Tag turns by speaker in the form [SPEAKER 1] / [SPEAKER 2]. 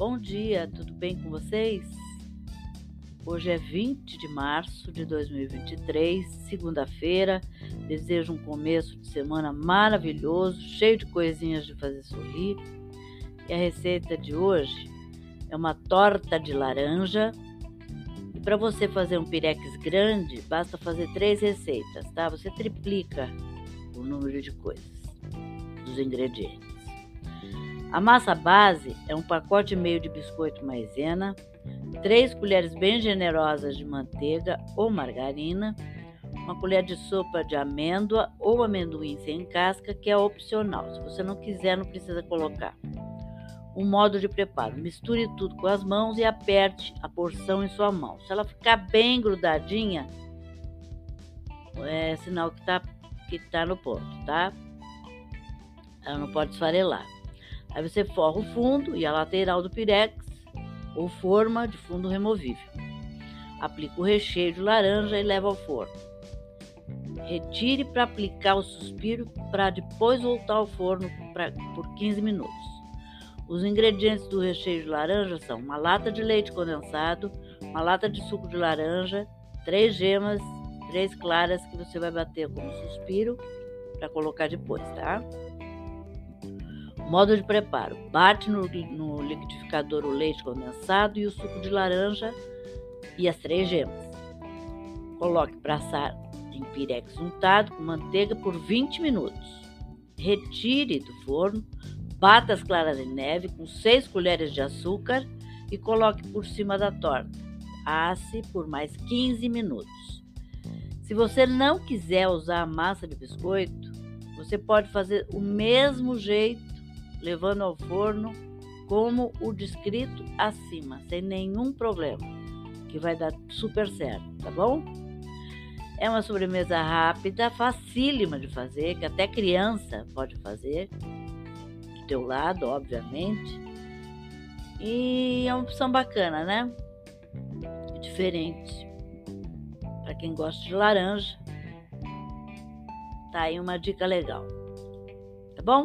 [SPEAKER 1] Bom dia, tudo bem com vocês? Hoje é 20 de março de 2023, segunda-feira. Desejo um começo de semana maravilhoso, cheio de coisinhas de fazer sorrir. E a receita de hoje é uma torta de laranja. E para você fazer um pirex grande, basta fazer três receitas, tá? Você triplica o número de coisas, dos ingredientes. A massa base é um pacote e meio de biscoito maisena, 3 colheres bem generosas de manteiga ou margarina, uma colher de sopa de amêndoa ou amendoim sem casca, que é opcional. Se você não quiser, não precisa colocar. O modo de preparo: misture tudo com as mãos e aperte a porção em sua mão. Se ela ficar bem grudadinha, é sinal que está que tá no ponto, tá? Ela não pode esfarelar. Aí você forra o fundo e a lateral do pirex ou forma de fundo removível. Aplica o recheio de laranja e leva ao forno. Retire para aplicar o suspiro para depois voltar ao forno pra, por 15 minutos. Os ingredientes do recheio de laranja são uma lata de leite condensado, uma lata de suco de laranja, três gemas, três claras que você vai bater como suspiro para colocar depois, tá? Modo de preparo: bate no, no liquidificador o leite condensado e o suco de laranja e as três gemas. Coloque para assar em pirex untado com manteiga por 20 minutos. Retire do forno, bata as claras de neve com 6 colheres de açúcar e coloque por cima da torta. Asse por mais 15 minutos. Se você não quiser usar a massa de biscoito, você pode fazer o mesmo jeito levando ao forno como o descrito acima, sem nenhum problema, que vai dar super certo, tá bom? É uma sobremesa rápida, facílima de fazer, que até criança pode fazer, do teu lado, obviamente. E é uma opção bacana, né? Diferente. Para quem gosta de laranja, tá aí uma dica legal. Tá bom?